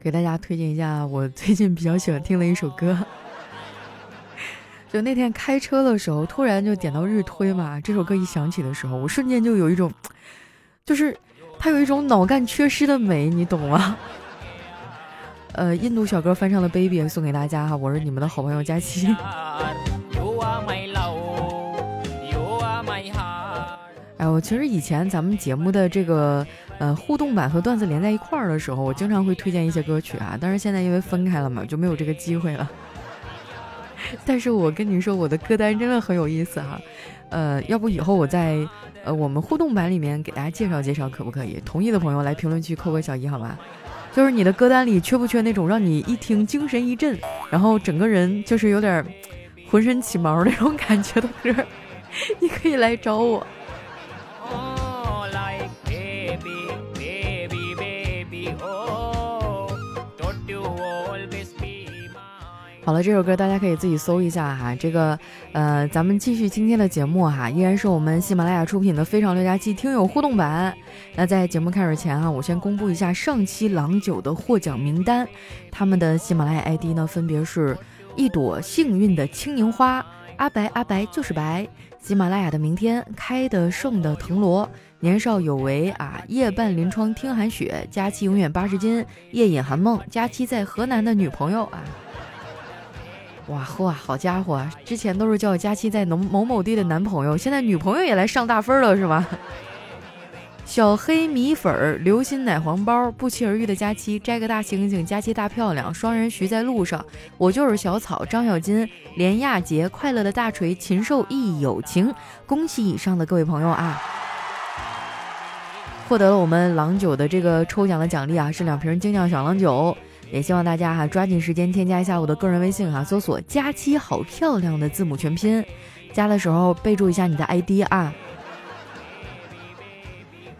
给大家推荐一下我最近比较喜欢听的一首歌。就那天开车的时候，突然就点到日推嘛，这首歌一响起的时候，我瞬间就有一种，就是它有一种脑干缺失的美，你懂吗？呃，印度小哥翻唱的《Baby》送给大家哈，我是你们的好朋友佳期。哎，我其实以前咱们节目的这个呃互动版和段子连在一块儿的时候，我经常会推荐一些歌曲啊，但是现在因为分开了嘛，就没有这个机会了。但是我跟你说，我的歌单真的很有意思哈，呃，要不以后我在呃我们互动版里面给大家介绍介绍，可不可以？同意的朋友来评论区扣个小一好吗？就是你的歌单里缺不缺那种让你一听精神一振，然后整个人就是有点 浑身起毛那种感觉的歌，你可以来找我。好了，这首歌大家可以自己搜一下哈。这个，呃，咱们继续今天的节目哈，依然是我们喜马拉雅出品的《非常六加七》听友互动版。那在节目开始前哈，我先公布一下上期郎酒的获奖名单，他们的喜马拉雅 ID 呢，分别是一朵幸运的青柠花、阿白阿白就是白、喜马拉雅的明天、开的盛的藤萝、年少有为啊、夜半临窗听寒雪、佳期永远八十斤、夜饮寒梦、佳期在河南的女朋友啊。哇嚯，好家伙！之前都是叫佳期在某某某地的男朋友，现在女朋友也来上大分了，是吧？小黑米粉儿、流心奶黄包、不期而遇的佳期、摘个大星星、佳期大漂亮、双人徐在路上、我就是小草、张小金、连亚杰、快乐的大锤、禽兽亦有情，恭喜以上的各位朋友啊！获得了我们郎酒的这个抽奖的奖励啊，是两瓶精酿小郎酒。也希望大家哈抓紧时间添加一下我的个人微信哈，搜索“佳期好漂亮”的字母全拼，加的时候备注一下你的 ID 啊。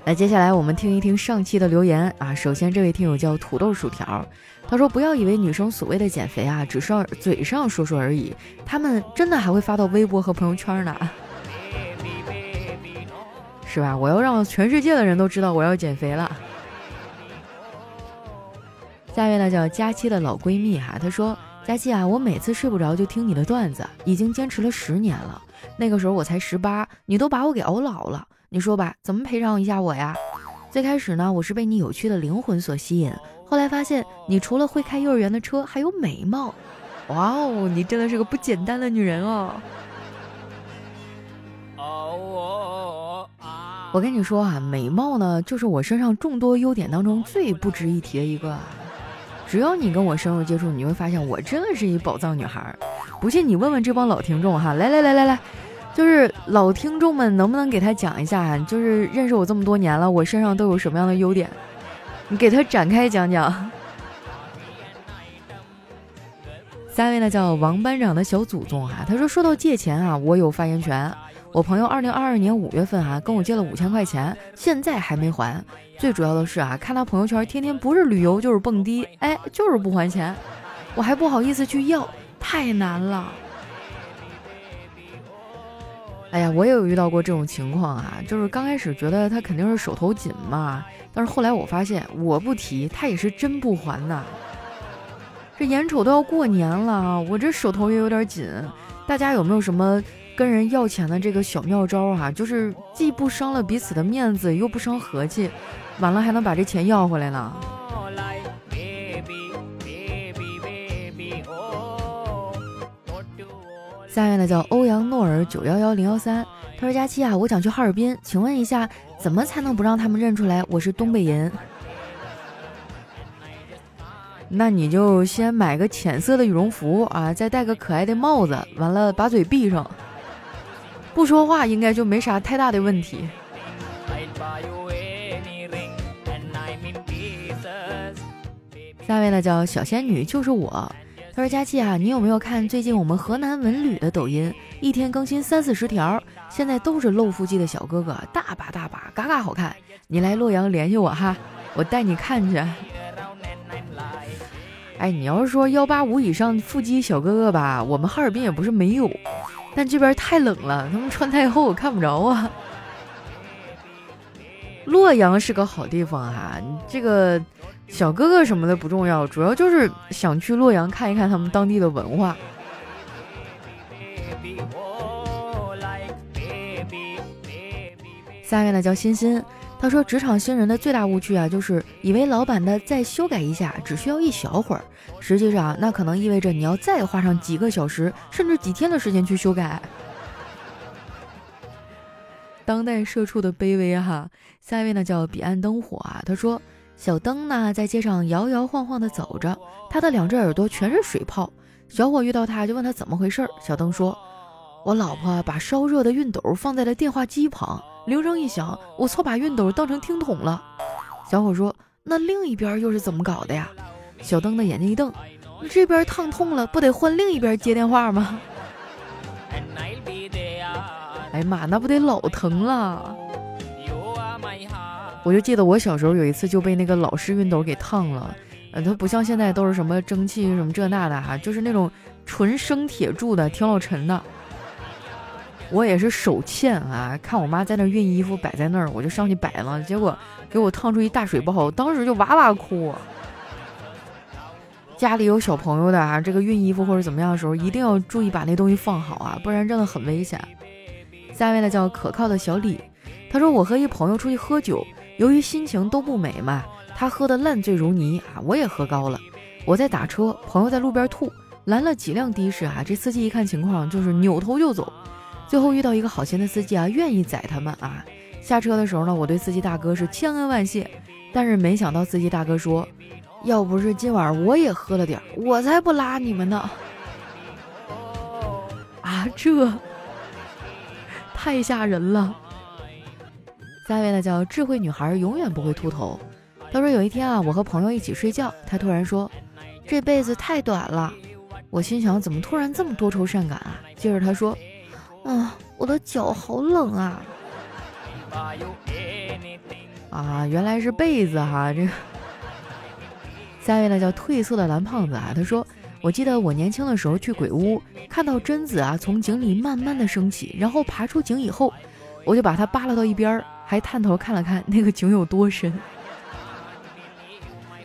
来，接下来我们听一听上期的留言啊。首先，这位听友叫土豆薯条，他说：“不要以为女生所谓的减肥啊，只是嘴上说说而已，他们真的还会发到微博和朋友圈呢，是吧？我要让全世界的人都知道我要减肥了。”下一位呢叫佳期的老闺蜜哈，她说：“佳期啊，我每次睡不着就听你的段子，已经坚持了十年了。那个时候我才十八，你都把我给熬老了。你说吧，怎么赔偿一下我呀？最开始呢，我是被你有趣的灵魂所吸引，后来发现你除了会开幼儿园的车，还有美貌。哇哦，你真的是个不简单的女人哦！我跟你说啊，美貌呢，就是我身上众多优点当中最不值一提的一个。”只要你跟我深入接触，你会发现我真的是一宝藏女孩。不信你问问这帮老听众哈，来来来来来，就是老听众们能不能给他讲一下，就是认识我这么多年了，我身上都有什么样的优点？你给他展开讲讲。三位呢叫王班长的小祖宗啊，他说说到借钱啊，我有发言权。我朋友二零二二年五月份啊跟我借了五千块钱，现在还没还。最主要的是啊，看他朋友圈天天不是旅游就是蹦迪，哎，就是不还钱，我还不好意思去要，太难了。哎呀，我也有遇到过这种情况啊，就是刚开始觉得他肯定是手头紧嘛，但是后来我发现我不提他也是真不还呐。这眼瞅都要过年了，我这手头也有点紧，大家有没有什么？跟人要钱的这个小妙招哈，就是既不伤了彼此的面子，又不伤和气，完了还能把这钱要回来呢。下面呢叫欧阳诺尔九幺幺零幺三，他说：“佳期啊，我想去哈尔滨，请问一下，怎么才能不让他们认出来我是东北人？”那你就先买个浅色的羽绒服啊，再戴个可爱的帽子，完了把嘴闭上。不说话应该就没啥太大的问题。下位呢叫小仙女，就是我。他说：“佳琪啊，你有没有看最近我们河南文旅的抖音？一天更新三四十条，现在都是露腹肌的小哥哥，大把大把，嘎嘎好看。你来洛阳联系我哈，我带你看去。哎，你要是说幺八五以上腹肌小哥哥吧，我们哈尔滨也不是没有。”但这边太冷了，他们穿太厚，我看不着啊。洛阳是个好地方哈，这个小哥哥什么的不重要，主要就是想去洛阳看一看他们当地的文化。下面呢叫欣欣，他说职场新人的最大误区啊，就是以为老板的再修改一下只需要一小会儿，实际上那可能意味着你要再花上几个小时甚至几天的时间去修改。当代社畜的卑微哈，下一位呢叫彼岸灯火啊。他说，小灯呢在街上摇摇晃晃地走着，他的两只耳朵全是水泡。小伙遇到他就问他怎么回事儿，小灯说：“我老婆把烧热的熨斗放在了电话机旁，铃声一响，我错把熨斗当成听筒了。”小伙说：“那另一边又是怎么搞的呀？”小灯的眼睛一瞪：“这边烫痛了，不得换另一边接电话吗？” 哎呀妈，那不得老疼了！我就记得我小时候有一次就被那个老式熨斗给烫了，呃，它不像现在都是什么蒸汽什么这那的哈，就是那种纯生铁铸的，挺老沉的。我也是手欠啊，看我妈在那熨衣服摆在那儿，我就上去摆了，结果给我烫出一大水泡，当时就哇哇哭。家里有小朋友的啊，这个熨衣服或者怎么样的时候，一定要注意把那东西放好啊，不然真的很危险。下一位呢叫可靠的小李，他说我和一朋友出去喝酒，由于心情都不美嘛，他喝得烂醉如泥啊，我也喝高了。我在打车，朋友在路边吐，拦了几辆的士啊，这司机一看情况就是扭头就走，最后遇到一个好心的司机啊，愿意载他们啊。下车的时候呢，我对司机大哥是千恩万谢，但是没想到司机大哥说，要不是今晚我也喝了点，我才不拉你们呢。啊这。太吓人了。下一位呢叫智慧女孩，永远不会秃头。她说有一天啊，我和朋友一起睡觉，她突然说：“这辈子太短了。”我心想怎么突然这么多愁善感啊？接着她说：“啊，我的脚好冷啊！”啊，原来是被子哈。这个下一位呢叫褪色的蓝胖子啊，他说。我记得我年轻的时候去鬼屋，看到贞子啊从井里慢慢的升起，然后爬出井以后，我就把它扒拉到一边儿，还探头看了看那个井有多深。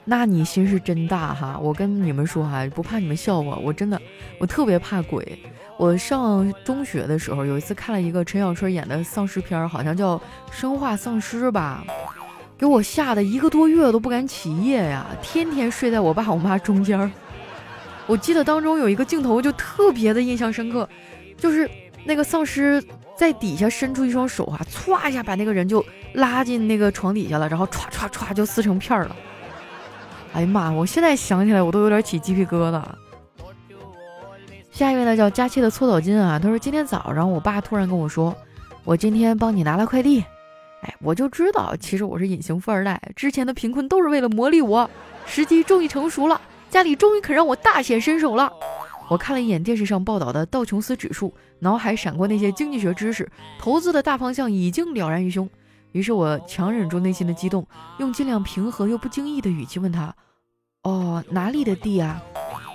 那你心是真大哈！我跟你们说哈，不怕你们笑话，我真的，我特别怕鬼。我上中学的时候有一次看了一个陈小春演的丧尸片，好像叫《生化丧尸》吧，给我吓得一个多月都不敢起夜呀，天天睡在我爸我妈中间。我记得当中有一个镜头就特别的印象深刻，就是那个丧尸在底下伸出一双手啊，歘一下把那个人就拉进那个床底下了，然后歘歘歘就撕成片了。哎呀妈！我现在想起来我都有点起鸡皮疙瘩。下一位呢叫佳期的搓澡巾啊，他说今天早上我爸突然跟我说，我今天帮你拿了快递。哎，我就知道其实我是隐形富二代，之前的贫困都是为了磨砺我，时机终于成熟了。家里终于肯让我大显身手了。我看了一眼电视上报道的道琼斯指数，脑海闪过那些经济学知识，投资的大方向已经了然于胸。于是我强忍住内心的激动，用尽量平和又不经意的语气问他：“哦，哪里的地啊？”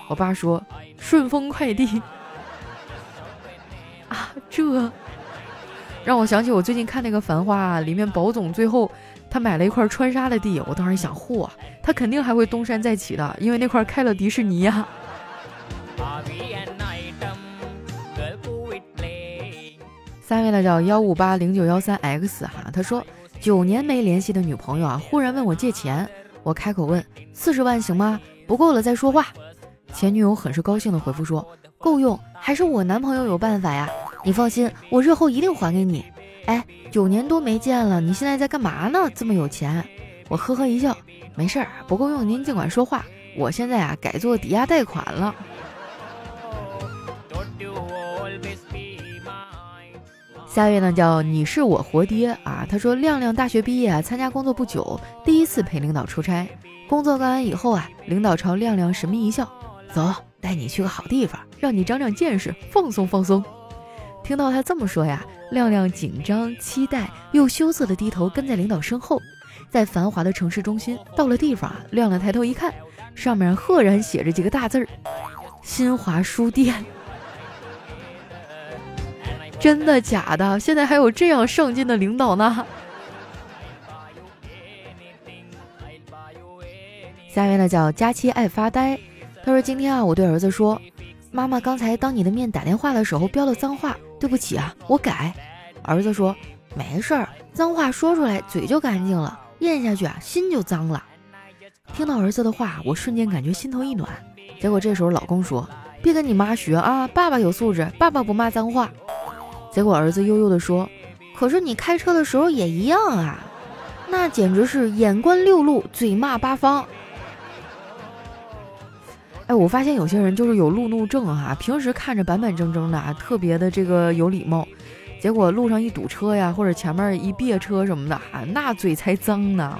我爸说：“顺丰快递。”啊，这让我想起我最近看那个《繁花》里面宝总最后。他买了一块川沙的地，我当时想，嚯，他肯定还会东山再起的，因为那块开了迪士尼呀。三位呢叫幺五八零九幺三 X 哈，他说九年没联系的女朋友啊，忽然问我借钱，我开口问四十万行吗？不够了再说话。前女友很是高兴的回复说够用，还是我男朋友有办法呀，你放心，我日后一定还给你。哎，九年多没见了，你现在在干嘛呢？这么有钱？我呵呵一笑，没事儿，不够用您尽管说话。我现在啊改做抵押贷款了。下一位呢叫你是我活爹啊，他说亮亮大学毕业啊，参加工作不久，第一次陪领导出差。工作干完以后啊，领导朝亮亮神秘一笑，走，带你去个好地方，让你长长见识，放松放松。听到他这么说呀。亮亮紧张、期待又羞涩的低头跟在领导身后，在繁华的城市中心，到了地方啊，亮亮抬头一看，上面赫然写着几个大字儿：“新华书店。”真的假的？现在还有这样上进的领导呢？下面呢叫佳期爱发呆。他说今天啊我对儿子说妈妈刚才当你的面打电话的时候飙了脏话对不起啊我改。儿子说没事儿脏话说出来嘴就干净了咽下去啊心就脏了。听到儿子的话我瞬间感觉心头一暖。结果这时候老公说别跟你妈学啊爸爸有素质爸爸不骂脏话。结果儿子悠悠地说：“可是你开车的时候也一样啊，那简直是眼观六路，嘴骂八方。”哎，我发现有些人就是有路怒症哈，平时看着板板正正的啊，特别的这个有礼貌，结果路上一堵车呀，或者前面一别车什么的啊，那嘴才脏呢。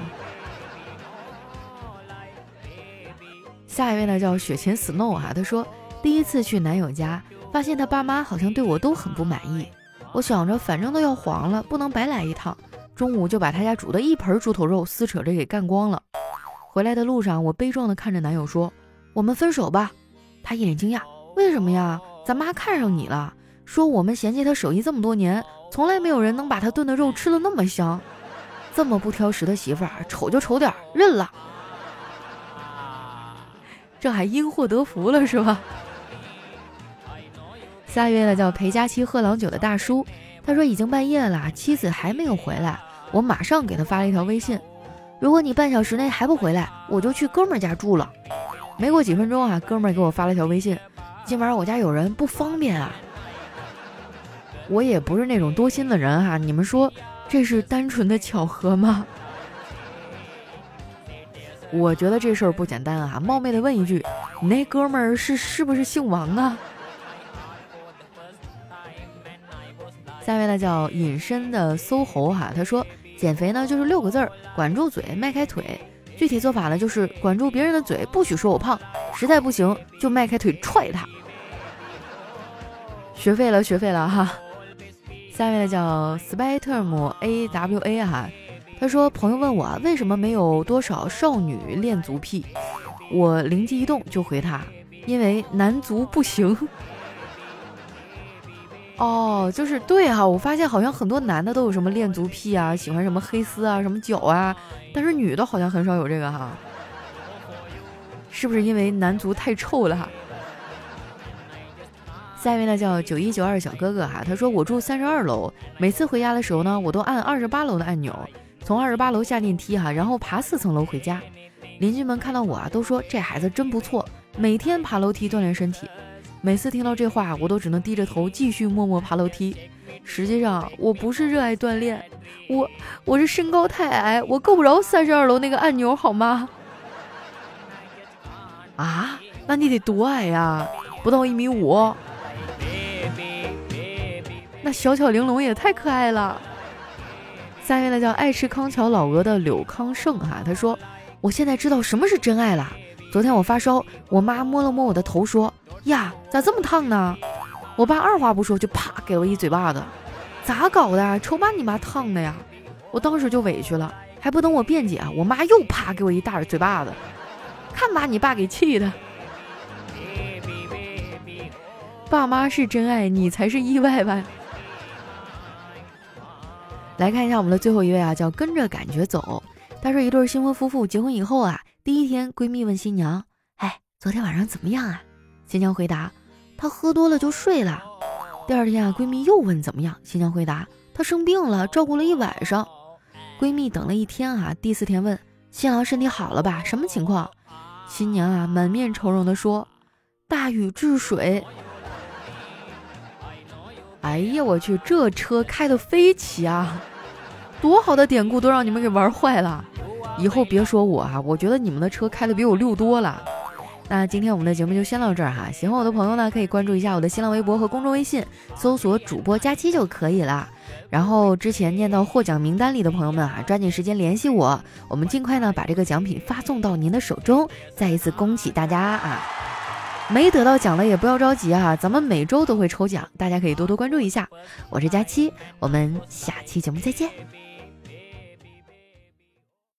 下一位呢叫雪琴 Snow 哈，他说。第一次去男友家，发现他爸妈好像对我都很不满意。我想着反正都要黄了，不能白来一趟。中午就把他家煮的一盆猪头肉撕扯着给干光了。回来的路上，我悲壮地看着男友说：“我们分手吧。”他一脸惊讶：“为什么呀？咱妈看上你了，说我们嫌弃他手艺这么多年，从来没有人能把他炖的肉吃的那么香。这么不挑食的媳妇儿，丑就丑点，认了。这还因祸得福了是吧？”下一位呢叫陪佳期喝郎酒的大叔，他说已经半夜了，妻子还没有回来，我马上给他发了一条微信，如果你半小时内还不回来，我就去哥们儿家住了。没过几分钟啊，哥们儿给我发了条微信，今晚我家有人不方便啊。我也不是那种多心的人哈，你们说这是单纯的巧合吗？我觉得这事儿不简单啊，冒昧的问一句，你那哥们儿是是不是姓王啊？下面呢叫隐身的搜猴哈，他说减肥呢就是六个字儿，管住嘴，迈开腿。具体做法呢就是管住别人的嘴，不许说我胖，实在不行就迈开腿踹他。学废了，学废了哈。下面呢叫 Spyterm A W A 哈，他说朋友问我为什么没有多少少女练足癖，我灵机一动就回他，因为男足不行。哦，就是对哈，我发现好像很多男的都有什么恋足癖啊，喜欢什么黑丝啊，什么脚啊，但是女的好像很少有这个哈，是不是因为男足太臭了哈？下一位呢叫九一九二小哥哥哈，他说我住三十二楼，每次回家的时候呢，我都按二十八楼的按钮，从二十八楼下电梯哈，然后爬四层楼回家。邻居们看到我啊，都说这孩子真不错，每天爬楼梯锻炼身体。每次听到这话，我都只能低着头继续默默爬楼梯。实际上，我不是热爱锻炼，我我是身高太矮，我够不着三十二楼那个按钮，好吗？啊，那你得多矮呀？不到一米五？那小巧玲珑也太可爱了。下面呢叫爱吃康桥老鹅的柳康盛哈，他说：“我现在知道什么是真爱了。昨天我发烧，我妈摸了摸我的头，说。”呀，咋这么烫呢？我爸二话不说就啪给我一嘴巴子，咋搞的？瞅把你妈烫的呀！我当时就委屈了，还不等我辩解，我妈又啪给我一大嘴巴子，看把你爸给气的。爸妈是真爱，你才是意外吧？来看一下我们的最后一位啊，叫跟着感觉走。他说一对新婚夫妇结婚以后啊，第一天闺蜜问新娘：“哎，昨天晚上怎么样啊？”新娘回答：“她喝多了就睡了。”第二天啊，闺蜜又问怎么样，新娘回答：“她生病了，照顾了一晚上。”闺蜜等了一天啊，第四天问新郎身体好了吧？什么情况？新娘啊，满面愁容的说：“大禹治水。”哎呀，我去，这车开的飞起啊！多好的典故都让你们给玩坏了。以后别说我啊，我觉得你们的车开的比我溜多了。那今天我们的节目就先到这儿哈，喜欢我的朋友呢，可以关注一下我的新浪微博和公众微信，搜索主播佳期就可以了。然后之前念到获奖名单里的朋友们啊，抓紧时间联系我，我们尽快呢把这个奖品发送到您的手中。再一次恭喜大家啊！没得到奖的也不要着急啊，咱们每周都会抽奖，大家可以多多关注一下。我是佳期，我们下期节目再见。